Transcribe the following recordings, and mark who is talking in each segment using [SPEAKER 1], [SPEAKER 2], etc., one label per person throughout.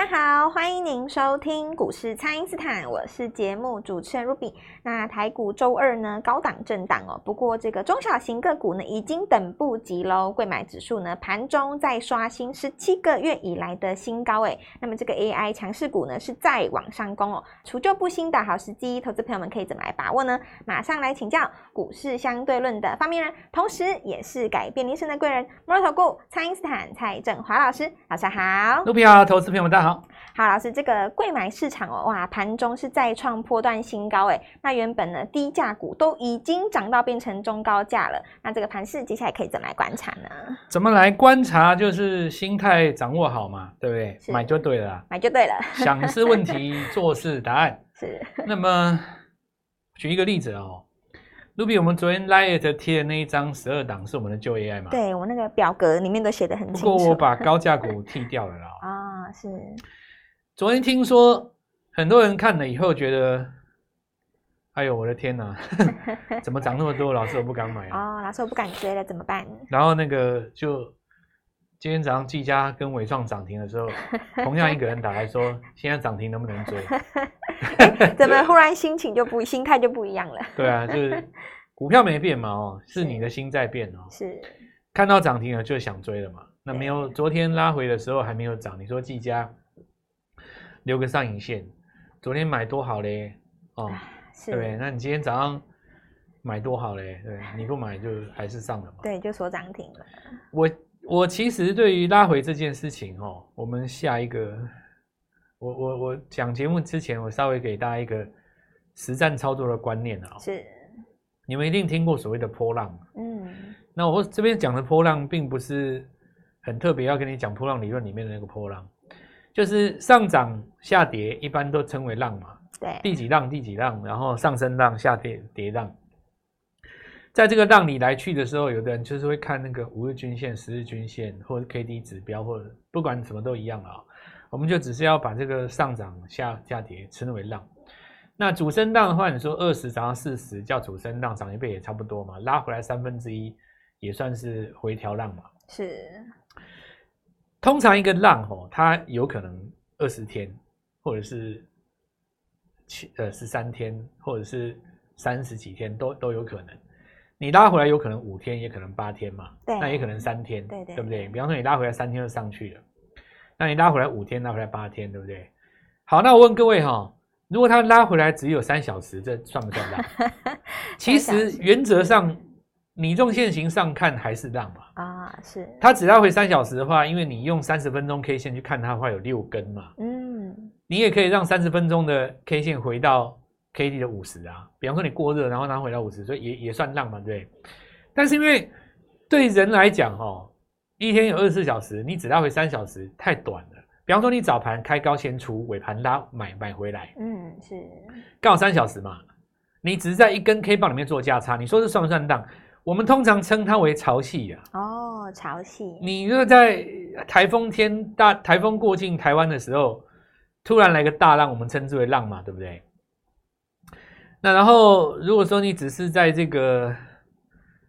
[SPEAKER 1] 大家好，欢迎您收听股市蔡因斯坦，我是节目主持人 Ruby。那台股周二呢，高档震荡哦，不过这个中小型个股呢，已经等不及喽。柜买指数呢，盘中再刷新十七个月以来的新高诶。那么这个 AI 强势股呢，是再往上攻哦，除旧布新的好时机，投资朋友们可以怎么来把握呢？马上来请教股市相对论的发明人，同时也是改变人生的贵人——摩尔投顾蔡因斯坦蔡振华老师，早上好。
[SPEAKER 2] Ruby 好，投资朋友们大家好。
[SPEAKER 1] 好，老师，这个贵买市场哦，哇，盘中是再创波段新高哎。那原本呢，低价股都已经涨到变成中高价了。那这个盘势接下来可以怎么来观察呢？
[SPEAKER 2] 怎么来观察？就是心态掌握好嘛，对不对？买就对了，
[SPEAKER 1] 买就对了。
[SPEAKER 2] 想是问题，做是答案。
[SPEAKER 1] 是。
[SPEAKER 2] 那么举一个例子哦，Ruby，我们昨天 Light 贴的那一张十二档是我们的旧 AI 嘛？
[SPEAKER 1] 对，我那个表格里面都写的很清楚。
[SPEAKER 2] 不过我把高价股剔掉了啦。
[SPEAKER 1] 啊，是。
[SPEAKER 2] 昨天听说很多人看了以后觉得，哎呦我的天哪，怎么涨那么多？老师我不敢买
[SPEAKER 1] 啊！哦，老师我不敢追了，怎么办？
[SPEAKER 2] 然后那个就今天早上技嘉跟伟创涨停的时候，同样一个人打来说，现在涨停能不能追？
[SPEAKER 1] 怎么忽然心情就不心态就不一样了？
[SPEAKER 2] 对啊，就是股票没变嘛，哦，是你的心在变哦。
[SPEAKER 1] 是
[SPEAKER 2] 看到涨停了就想追了嘛？那没有昨天拉回的时候还没有涨，你说技嘉。留个上影线，昨天买多好嘞，哦，对不对？那你今天早上买多好嘞，对，你不买就还是上了嘛？
[SPEAKER 1] 对，就说涨停了。
[SPEAKER 2] 我我其实对于拉回这件事情哦，我们下一个，我我我讲节目之前，我稍微给大家一个实战操作的观念啊。
[SPEAKER 1] 是。
[SPEAKER 2] 你们一定听过所谓的波浪，
[SPEAKER 1] 嗯。
[SPEAKER 2] 那我这边讲的波浪，并不是很特别，要跟你讲波浪理论里面的那个波浪。就是上涨下跌，一般都称为浪嘛。
[SPEAKER 1] 对，
[SPEAKER 2] 第几浪第几浪，然后上升浪、下跌跌浪。在这个浪里来去的时候，有的人就是会看那个五日均线、十日均线，或者 K D 指标，或者不管什么都一样啊。我们就只是要把这个上涨下下跌称为浪。那主升浪的话，你说二十涨到四十叫主升浪，涨一倍也差不多嘛。拉回来三分之一也算是回调浪嘛。
[SPEAKER 1] 是。
[SPEAKER 2] 通常一个浪吼，它有可能二十天，或者是七呃十三天，或者是三十几天都都有可能。你拉回来有可能五天，也可能八天嘛。那也可能三天，
[SPEAKER 1] 对对，
[SPEAKER 2] 对不对？比方说你拉回来三天就上去了，那你拉回来五天，拉回来八天，对不对？好，那我问各位哈，如果它拉回来只有三小时，这算不算浪？其实原则上。你用线形上看还是浪嘛？
[SPEAKER 1] 啊，是。
[SPEAKER 2] 它只要回三小时的话，因为你用三十分钟 K 线去看它的话，有六根嘛。
[SPEAKER 1] 嗯。
[SPEAKER 2] 你也可以让三十分钟的 K 线回到 K D 的五十啊。比方说你过热，然后它回到五十，所以也也算浪嘛，对。但是因为对人来讲，哦，一天有二十四小时，你只要回三小时太短了。比方说你早盘开高先出，尾盘拉买买回来，
[SPEAKER 1] 嗯，是。
[SPEAKER 2] 刚好三小时嘛，你只是在一根 K 棒里面做价差，你说这算不算浪？我们通常称它为潮汐啊。
[SPEAKER 1] 哦，潮汐。你
[SPEAKER 2] 如果在台风天大台风过境台湾的时候，突然来个大浪，我们称之为浪嘛，对不对？那然后如果说你只是在这个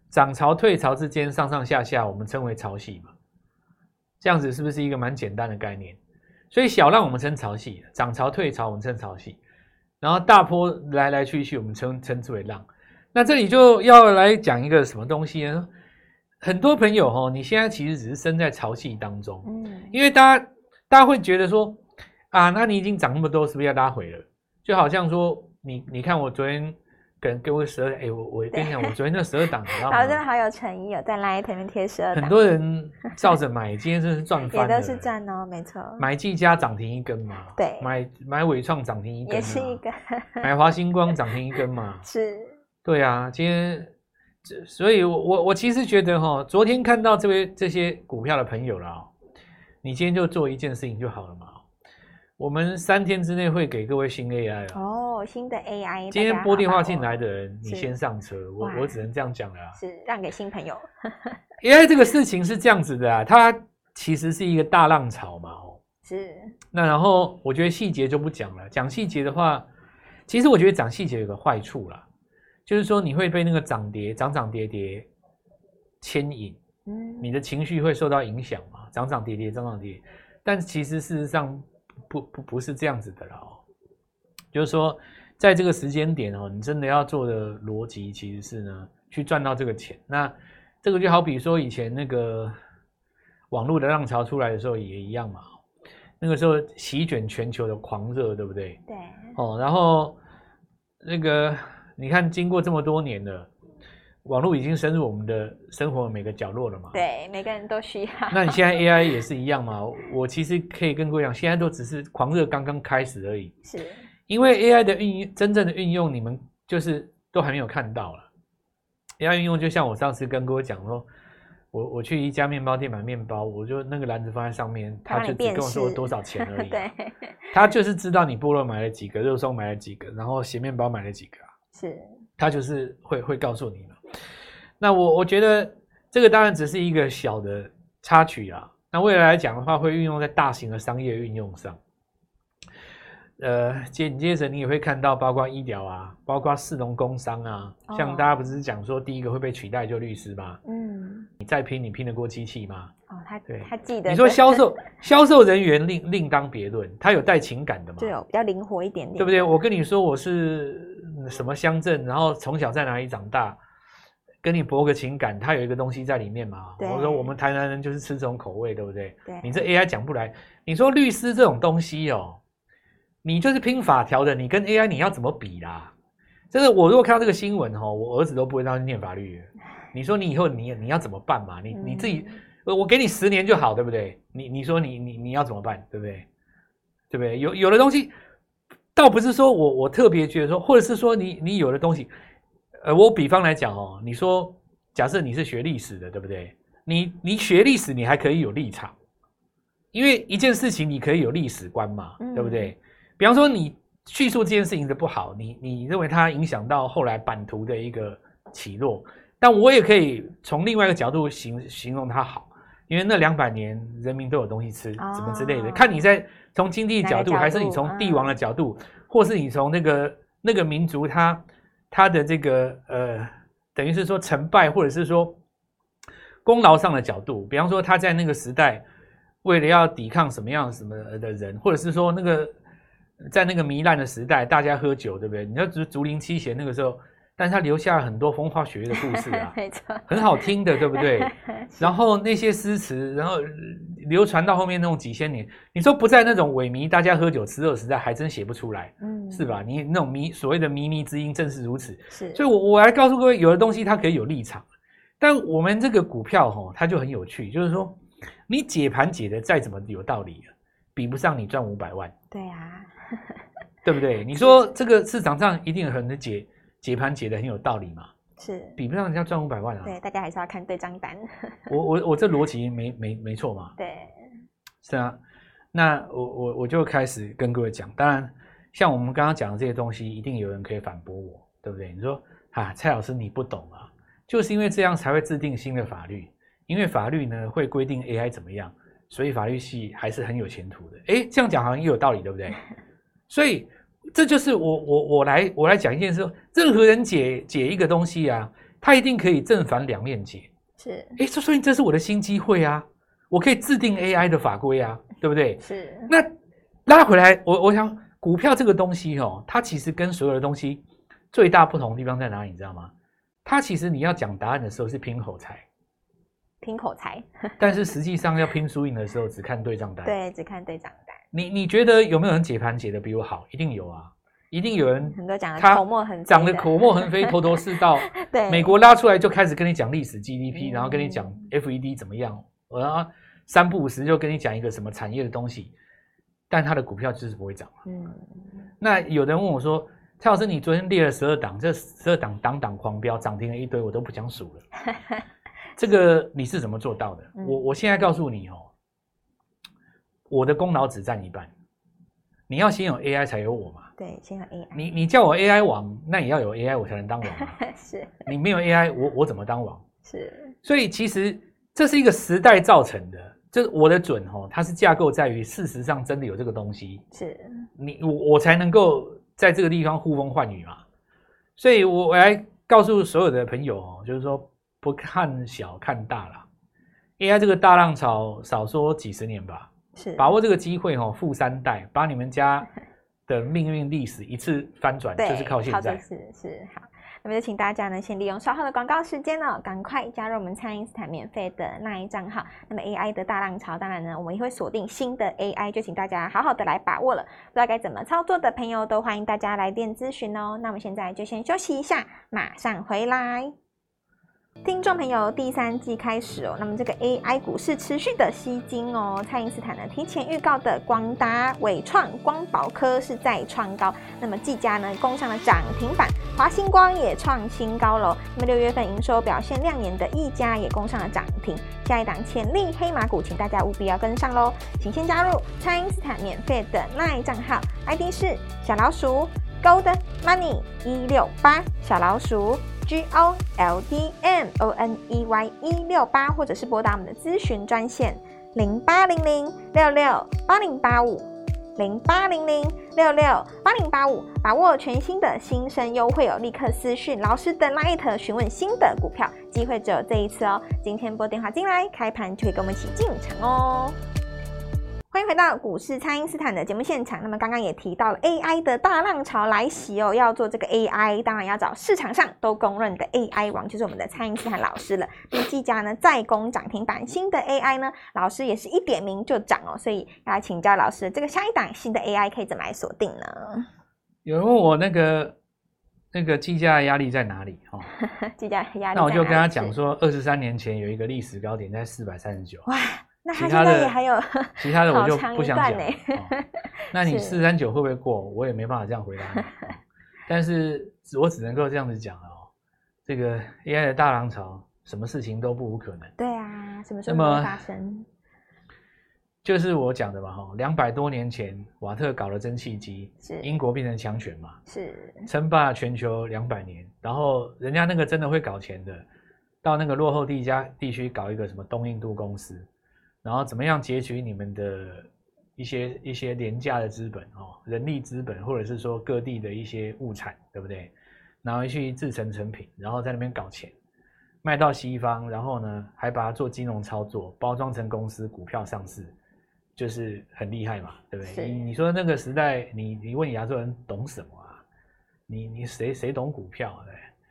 [SPEAKER 2] 涨潮退潮之间上上下下，我们称为潮汐嘛。这样子是不是一个蛮简单的概念？所以小浪我们称潮汐，涨潮退潮我们称潮汐，然后大波来来去去，我们称称之为浪。那这里就要来讲一个什么东西呢？很多朋友哈，你现在其实只是身在潮汐当中，嗯，因为大家大家会觉得说啊，那你已经涨那么多，是不是要拉回了？就好像说你你看我昨天跟给我十二，哎，我我跟你讲，我昨天那十二档，然后
[SPEAKER 1] 真的好有诚意哦，在 LINE 里面贴十二档，
[SPEAKER 2] 很多人照着买，今天真是赚翻了，
[SPEAKER 1] 也都是赚哦，没错。
[SPEAKER 2] 买技嘉涨停一根嘛，
[SPEAKER 1] 对，
[SPEAKER 2] 买买伟创涨停一根，
[SPEAKER 1] 也是一根，
[SPEAKER 2] 买华星光涨停一根嘛，
[SPEAKER 1] 是。
[SPEAKER 2] 对啊，今天这，所以我我我其实觉得哈，昨天看到这位这些股票的朋友了，你今天就做一件事情就好了嘛。我们三天之内会给各位新 AI
[SPEAKER 1] 哦，新的 AI。
[SPEAKER 2] 今天拨电话进来的人，你先上车，我我只能这样讲了啊。
[SPEAKER 1] 是让给新朋友。
[SPEAKER 2] AI 这个事情是这样子的啊，它其实是一个大浪潮嘛，哦。
[SPEAKER 1] 是。
[SPEAKER 2] 那然后我觉得细节就不讲了，讲细节的话，其实我觉得讲细节有个坏处啦。就是说，你会被那个涨跌、涨涨跌跌牵引，嗯，你的情绪会受到影响嘛？涨涨跌跌，涨涨跌跌，但其实事实上不不不是这样子的了哦。就是说，在这个时间点哦，你真的要做的逻辑其实是呢，去赚到这个钱。那这个就好比说以前那个网络的浪潮出来的时候也一样嘛。那个时候席卷全球的狂热，对不对？
[SPEAKER 1] 对。
[SPEAKER 2] 哦，然后那个你看，经过这么多年了，网络已经深入我们的生活每个角落了嘛。
[SPEAKER 1] 对，每个人都需要。
[SPEAKER 2] 那你现在 AI 也是一样嘛？我其实可以跟各位讲，现在都只是狂热刚刚开始而已。
[SPEAKER 1] 是。
[SPEAKER 2] 因为 AI 的运用，真正的运用，你们就是都还没有看到了。AI 运用就像我上次跟各位讲说。我我去一家面包店买面包，我就那个篮子放在上面，他就只跟我说多少钱而已。对，他就是知道你菠萝买了几个，肉松买了几个，然后咸面包买了几个。是，他就是会会告诉你嘛。那我我觉得这个当然只是一个小的插曲啊。那未来来讲的话，会运用在大型的商业运用上。呃，紧接着你也会看到，包括医疗啊，包括士农工商啊，哦、像大家不是讲说第一个会被取代就律师吗？嗯，你再拼，你拼得过机器吗？
[SPEAKER 1] 哦，他对，他记得。
[SPEAKER 2] 你说销售 销售人员另另当别论，他有带情感的嘛？
[SPEAKER 1] 对哦，比较灵活一点点，
[SPEAKER 2] 对不对？我跟你说我是什么乡镇，然后从小在哪里长大，跟你博个情感，他有一个东西在里面嘛？对我说我们台南人就是吃这种口味，对不对？对，你这 AI 讲不来。你说律师这种东西哦。你就是拼法条的，你跟 AI 你要怎么比啦？就是，我如果看到这个新闻哈，我儿子都不会让他念法律。你说你以后你你要怎么办嘛？你你自己，我给你十年就好，对不对？你你说你你你要怎么办，对不对？对不对？有有的东西，倒不是说我我特别觉得说，或者是说你你有的东西，呃，我比方来讲哦，你说假设你是学历史的，对不对？你你学历史，你还可以有立场，因为一件事情你可以有历史观嘛，对不对？比方说，你叙述这件事情的不好，你你认为它影响到后来版图的一个起落，但我也可以从另外一个角度形形容它好，因为那两百年人民都有东西吃，什么之类的。看你在从经济角度，还是你从帝王的角度，或是你从那个那个民族它它的这个呃，等于是说成败，或者是说功劳上的角度。比方说他在那个时代，为了要抵抗什么样什么的人，或者是说那个。在那个糜烂的时代，大家喝酒，对不对？你要竹竹林七贤那个时候，但是他留下了很多风花雪月的故事啊，没错，很好听的，对不对？然后那些诗词，然后流传到后面那种几千年，你说不在那种萎靡、大家喝酒吃肉时代，还真写不出来，嗯，是吧？你那种靡所谓的靡靡之音，正是如此。是，所以我我来告诉各位，有的东西它可以有立场，但我们这个股票哈，它就很有趣，就是说你解盘解的再怎么有道理，比不上你赚五百万。对啊。对不对？你说这个市场上一定有很多解解盘解的很有道理嘛？是，比不上人家赚五百万啊。
[SPEAKER 1] 对，大家还是要看对账单。
[SPEAKER 2] 我我我这逻辑没没没错嘛？对，是啊。那我我我就开始跟各位讲，当然像我们刚刚讲的这些东西，一定有人可以反驳我，对不对？你说啊，蔡老师你不懂啊，就是因为这样才会制定新的法律，因为法律呢会规定 AI 怎么样，所以法律系还是很有前途的。哎，这样讲好像也有道理，对不对？所以，这就是我我我来我来讲一件事：任何人解解一个东西啊，他一定可以正反两面解。是，哎，这所以这是我的新机会啊！我可以制定 AI 的法规啊，对不对？是。那拉回来，我我想股票这个东西哦，它其实跟所有的东西最大不同的地方在哪里？你知道吗？它其实你要讲答案的时候是拼口才，
[SPEAKER 1] 拼口才。
[SPEAKER 2] 但是实际上要拼输赢的时候，只看对账单。
[SPEAKER 1] 对，只看对账单。
[SPEAKER 2] 你你觉得有没有人解盘解得比我好？一定有啊，一定有人。
[SPEAKER 1] 很多讲的口沫横，
[SPEAKER 2] 讲的口沫横飞，头头是道。对，美国拉出来就开始跟你讲历史 GDP，、嗯、然后跟你讲 FED 怎么样，然后三不五时就跟你讲一个什么产业的东西，但他的股票就是不会涨。嗯，那有人问我说：“蔡老师，你昨天列了十二档，这十二档档档狂飙，涨停了一堆，我都不想数了。这个你是怎么做到的？嗯、我我现在告诉你哦。”我的功劳只占一半，你要先有 AI 才有我嘛？
[SPEAKER 1] 对，先有 AI。
[SPEAKER 2] 你你叫我 AI 王，那也要有 AI 我才能当王嘛。是，你没有 AI，我我怎么当王？是。所以其实这是一个时代造成的，这我的准哦，它是架构在于事实上真的有这个东西。是。你我我才能够在这个地方呼风唤雨嘛。所以我我来告诉所有的朋友哦，就是说不看小看大了，AI 这个大浪潮少说几十年吧。
[SPEAKER 1] 是
[SPEAKER 2] 把握这个机会哦，富三代把你们家 的命运历史一次翻转，就是靠现在。
[SPEAKER 1] 是是好。那么就请大家呢，先利用稍后的广告时间哦，赶快加入我们蔡因斯坦免费的 LINE 账号。那么 AI 的大浪潮，当然呢，我们也会锁定新的 AI，就请大家好好的来把握了。不知道该怎么操作的朋友，都欢迎大家来电咨询哦。那我们现在就先休息一下，马上回来。听众朋友，第三季开始哦，那么这个 AI 股市持续的吸金哦。蔡因斯坦呢提前预告的光达、伟创、光宝科是再创高，那么技嘉呢攻上了涨停板，华星光也创新高喽。那么六月份营收表现亮眼的一家也攻上了涨停，下一档潜力黑马股，请大家务必要跟上喽。请先加入蔡因斯坦免费的 LINE 账号，ID 是小老鼠 Gold Money 一六八小老鼠。G O L D M O N E Y 一六八，或者是拨打我们的咨询专线零八零零六六八零八五零八零零六六八零八五，把握全新的新生优惠哦！立刻私讯老师的 LINE 询问新的股票，机会只有这一次哦！今天拨电话进来，开盘就可以跟我们一起进场哦。欢迎回到股市，蔡因斯坦的节目现场。那么刚刚也提到了 AI 的大浪潮来袭哦，要做这个 AI，当然要找市场上都公认的 AI 王，就是我们的蔡因斯坦老师了。那技嘉呢再攻涨停板，新的 AI 呢，老师也是一点名就涨哦，所以要来请教老师，这个下一档新的 AI 可以怎么来锁定呢？
[SPEAKER 2] 有人问我那个那个技嘉的压力在哪里？哈、哦，
[SPEAKER 1] 技嘉压力，
[SPEAKER 2] 那我就跟他讲说，二十三年前有一个历史高点在四百三十九。哇。
[SPEAKER 1] 那他现在也还有
[SPEAKER 2] 其他的我就不想讲、哦。那你四三九会不会过？我也没办法这样回答你。但是我只能够这样子讲了哦。这个 AI 的大浪潮，什么事情都不无可能。
[SPEAKER 1] 对啊，什么时候会发生？
[SPEAKER 2] 就是我讲的嘛哈，两百多年前瓦特搞了蒸汽机，是英国变成强权嘛，是称霸全球两百年，然后人家那个真的会搞钱的，到那个落后地家地区搞一个什么东印度公司。然后怎么样截取你们的一些一些廉价的资本哦，人力资本，或者是说各地的一些物产，对不对？拿回去制成成品，然后在那边搞钱，卖到西方，然后呢还把它做金融操作，包装成公司股票上市，就是很厉害嘛，对不对？你你说那个时代，你你问亚洲人懂什么啊？你你谁谁懂股票，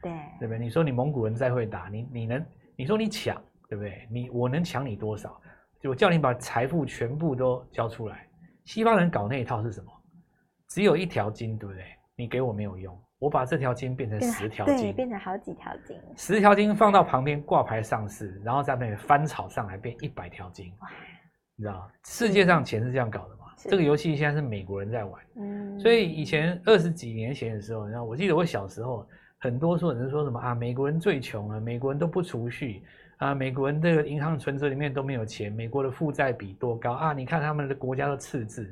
[SPEAKER 2] 对对对不对？你说你蒙古人再会打，你你能你说你抢，对不对？你我能抢你多少？就我叫你把财富全部都交出来，西方人搞那一套是什么？只有一条金，对不对？你给我没有用，我把这条金变成十条金，对，
[SPEAKER 1] 变成好几条金，
[SPEAKER 2] 十条金放到旁边挂牌上市，然后在那边翻炒上来变一百条金，你知道世界上钱是这样搞的嘛？这个游戏现在是美国人在玩，嗯，所以以前二十几年前的时候，你知道，我记得我小时候，很多说人说什么啊，美国人最穷啊，美国人都不储蓄。啊，美国人这个银行存折里面都没有钱，美国的负债比多高啊？你看他们的国家都赤字，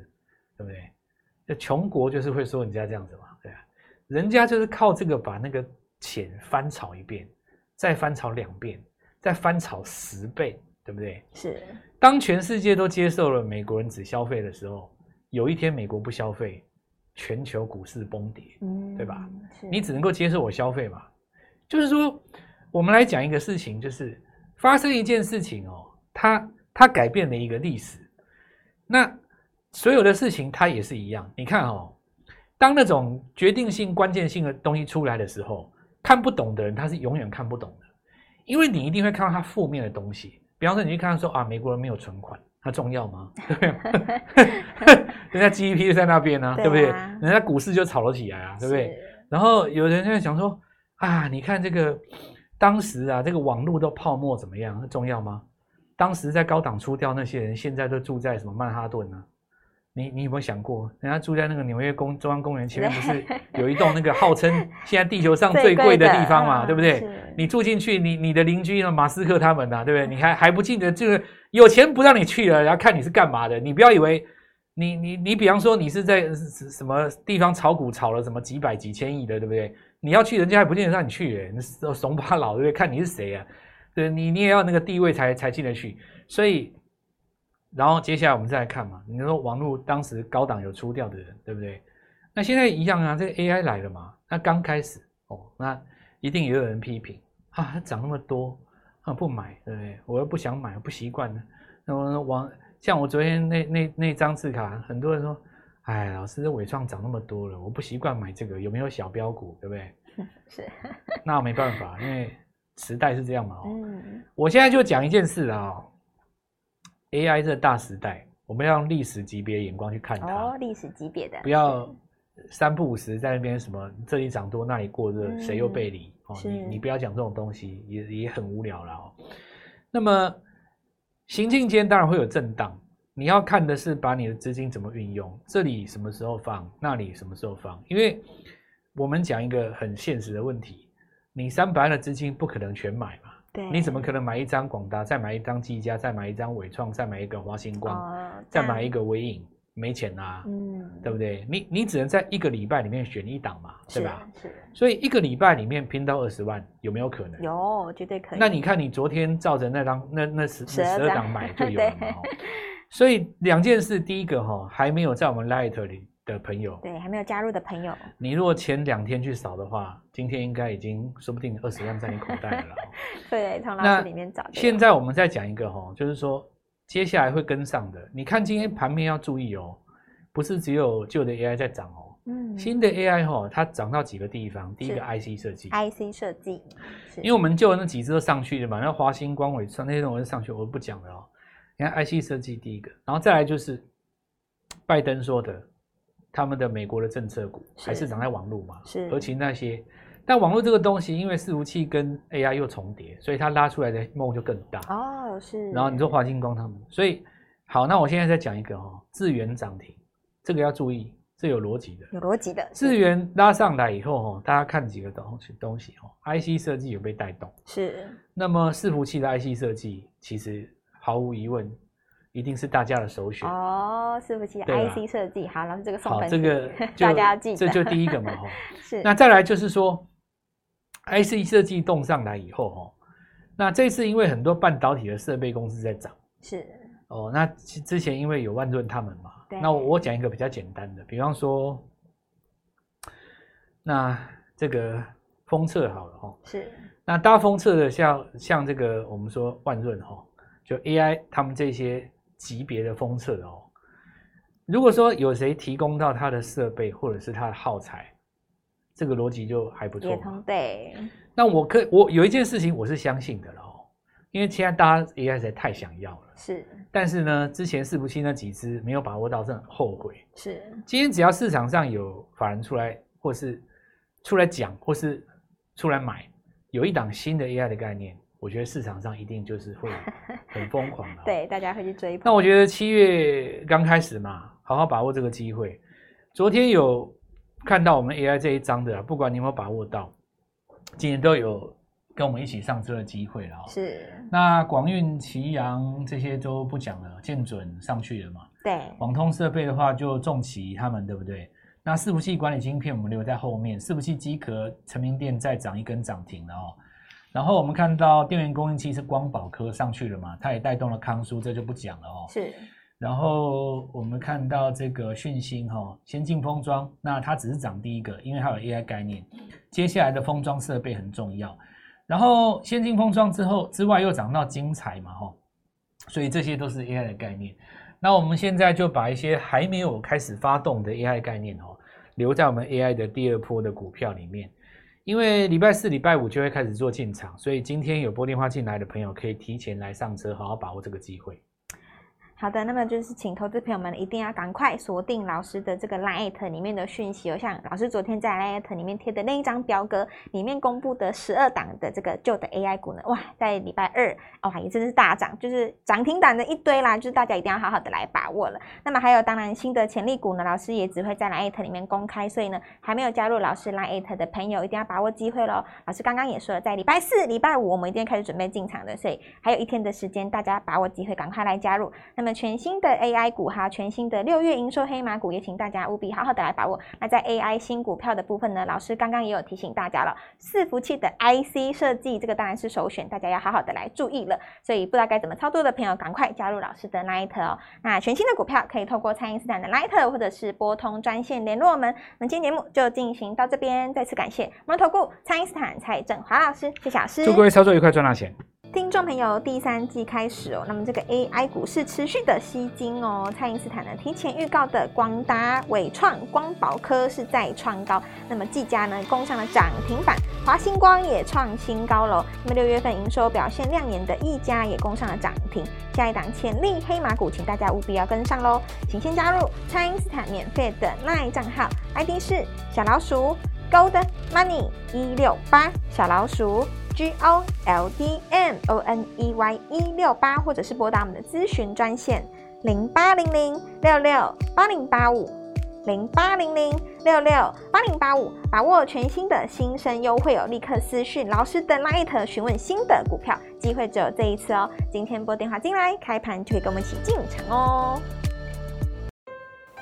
[SPEAKER 2] 对不对？那穷国就是会说人家这样子嘛，对啊，人家就是靠这个把那个钱翻炒一遍，再翻炒两遍，再翻炒十倍，对不对？是。当全世界都接受了美国人只消费的时候，有一天美国不消费，全球股市崩跌，嗯，对吧？你只能够接受我消费嘛？就是说，我们来讲一个事情，就是。发生一件事情哦，它它改变了一个历史。那所有的事情它也是一样。你看哦，当那种决定性、关键性的东西出来的时候，看不懂的人他是永远看不懂的，因为你一定会看到他负面的东西。比方说，你去看到说啊，美国人没有存款，它重要吗？对不对？人家 GDP 就在那边呢、啊，对不对？人家股市就炒了起来啊，对不对？然后有人就在想说啊，你看这个。当时啊，这个网络都泡沫怎么样？重要吗？当时在高档出掉那些人，现在都住在什么曼哈顿呢？你你有没有想过，人家住在那个纽约公中央公园前面，不是有一栋那个号称 现在地球上最贵的地方嘛？对不对？你住进去，你你的邻居呢？马斯克他们呢？对不对？你还还不记得就是有钱不让你去了，然后看你是干嘛的？你不要以为你你你，比方说你是在什么地方炒股炒了什么几百几千亿的，对不对？你要去，人家还不见得让你去诶，你怂巴老对不对？看你是谁啊？对，你你也要那个地位才才进得去。所以，然后接下来我们再来看嘛。你说网络当时高档有出掉的人，对不对？那现在一样啊，这个 AI 来了嘛。那刚开始哦，那一定也有人批评啊，它涨那么多啊，不买，对不对？我又不想买，不习惯呢。那么网像我昨天那那那张字卡，很多人说，哎，老师，这纬创涨那么多了，我不习惯买这个，有没有小标股，对不对？
[SPEAKER 1] 是，
[SPEAKER 2] 那没办法，因为时代是这样嘛。嗯，我现在就讲一件事啊，AI 这大时代，我们要用历史级别的眼光去看它。
[SPEAKER 1] 哦，历史级别的，
[SPEAKER 2] 不要三不五时在那边什么这里涨多那里过热，谁又背离？哦，你你不要讲这种东西，也也很无聊了哦。那么行进间当然会有震荡，你要看的是把你的资金怎么运用，这里什么时候放，那里什么时候放，因为。我们讲一个很现实的问题，你三百万的资金不可能全买嘛？对，你怎么可能买一张广达，再买一张技嘉，再买一张伟创，再买一个华星光，哦、再买一个微影？没钱啊，嗯，对不对？你你只能在一个礼拜里面选一档嘛，对吧？是。所以一个礼拜里面拼到二十万，有没有可能？
[SPEAKER 1] 有，绝对可以。
[SPEAKER 2] 那你看，你昨天照着那张那那十十二档买就有了嘛？所以两件事，第一个哈还没有在我们 Light 里。的朋友，
[SPEAKER 1] 对，还没有加入的朋友，
[SPEAKER 2] 你如果前两天去扫的话，今天应该已经说不定二十万在你口袋了。
[SPEAKER 1] 对，从老师里面找。
[SPEAKER 2] 现在我们再讲一个哈，就是说接下来会跟上的。你看今天盘面要注意哦，不是只有旧的 AI 在涨哦，嗯，新的 AI 哈，它涨到几个地方？第一个 IC 设计
[SPEAKER 1] ，IC 设计，
[SPEAKER 2] 因为我们旧的那几只都上去了嘛，那华星光纬创那些东西上去，我就不讲了哦。你看 IC 设计第一个，然后再来就是拜登说的。他们的美国的政策股还是涨在网络嘛，是，而且那些，但网络这个东西，因为伺服器跟 AI 又重叠，所以它拉出来的梦就更大
[SPEAKER 1] 哦。是，
[SPEAKER 2] 然后你说华星光他们，所以好，那我现在再讲一个哈，智源涨停，这个要注意，这有逻辑的，
[SPEAKER 1] 有逻辑的。
[SPEAKER 2] 智源拉上来以后哈，大家看几个东西东西哈，IC 设计有被带动，
[SPEAKER 1] 是。
[SPEAKER 2] 那么伺服器的 IC 设计，其实毫无疑问。一定是大家的首选
[SPEAKER 1] 哦，伺服器 IC 设计，好，老师这个送分，
[SPEAKER 2] 这个
[SPEAKER 1] 大家要记得，
[SPEAKER 2] 这就第一个嘛，哈，
[SPEAKER 1] 是。
[SPEAKER 2] 那再来就是说，IC 设计动上来以后，哈，那这次因为很多半导体的设备公司在涨，
[SPEAKER 1] 是。
[SPEAKER 2] 哦，那之前因为有万润他们嘛，那我讲一个比较简单的，比方说，那这个封测好了，哈，是。那搭封测的像像这个我们说万润，哈，就 AI 他们这些。级别的封测哦，如果说有谁提供到他的设备或者是他的耗材，这个逻辑就还不错。
[SPEAKER 1] 对。
[SPEAKER 2] 那我可我有一件事情我是相信的了哦，因为现在大家 AI 实在太想要了。是。但是呢，之前伺服器那几只没有把握到，是很后悔。是。今天只要市场上有法人出来，或是出来讲，或是出来买，有一档新的 AI 的概念。我觉得市场上一定就是会 很疯狂的，
[SPEAKER 1] 对，大家会去追。
[SPEAKER 2] 那我觉得七月刚开始嘛，好好把握这个机会。昨天有看到我们 AI 这一章的，不管你有没有把握到，今天都有跟我们一起上车的机会了。是。那广运、奇阳这些都不讲了，建准上去了嘛？对。网通设备的话，就重骑他们，对不对？那伺服器管理晶片我们留在后面，伺服器机壳成名电再涨一根涨停了哦。然后我们看到电源供应器是光宝科上去了嘛，它也带动了康舒，这就不讲了哦。是。然后我们看到这个讯星哈，先进封装，那它只是涨第一个，因为它有 AI 概念。接下来的封装设备很重要。然后先进封装之后之外又涨到精彩嘛哈，所以这些都是 AI 的概念。那我们现在就把一些还没有开始发动的 AI 概念哦，留在我们 AI 的第二波的股票里面。因为礼拜四、礼拜五就会开始做进场，所以今天有拨电话进来的朋友可以提前来上车，好好把握这个机会。
[SPEAKER 1] 好的，那么就是请投资朋友们一定要赶快锁定老师的这个 LINE@ 里面的讯息哦，像老师昨天在 LINE@ 里面贴的那一张表格里面公布的十二档的这个旧的 AI 股呢，哇，在礼拜二哇也真是大涨，就是涨停板的一堆啦，就是大家一定要好好的来把握了。那么还有当然新的潜力股呢，老师也只会在 LINE@ 里面公开，所以呢还没有加入老师 LINE@ 的朋友一定要把握机会喽。老师刚刚也说了，在礼拜四、礼拜五我们一定要开始准备进场的，所以还有一天的时间，大家把握机会，赶快来加入。那么全新的 AI 股哈，全新的六月营收黑马股，也请大家务必好好的来把握。那在 AI 新股票的部分呢，老师刚刚也有提醒大家了，伺服器的 IC 设计，这个当然是首选，大家要好好的来注意了。所以不知道该怎么操作的朋友，赶快加入老师的 Line 哦。那全新的股票可以透过蔡因斯坦的 Line 或者是拨通专线联络我们。那今天节目就进行到这边，再次感谢摩尔投顾蔡因斯坦蔡振华老师，谢谢老师，
[SPEAKER 2] 祝各位操作愉快，赚大钱。
[SPEAKER 1] 听众朋友，第三季开始哦，那么这个 AI 股市持续的吸金哦。蔡因斯坦呢提前预告的光达、伟创、光宝科是再创高，那么技嘉呢攻上了涨停板，华星光也创新高喽。那么六月份营收表现亮眼的一家也攻上了涨停，下一档潜力黑马股，请大家务必要跟上喽。请先加入蔡因斯坦免费的 LINE 账号，ID 是小老鼠 Gold Money 一六八小老鼠。G O L D M O N E Y 一六八，或者是拨打我们的咨询专线零八零零六六八零八五零八零零六六八零八五，把握全新的新生优惠哦！立刻私讯老师的 LINE 询问新的股票，机会只有这一次哦！今天拨电话进来，开盘就可以跟我们一起进场哦！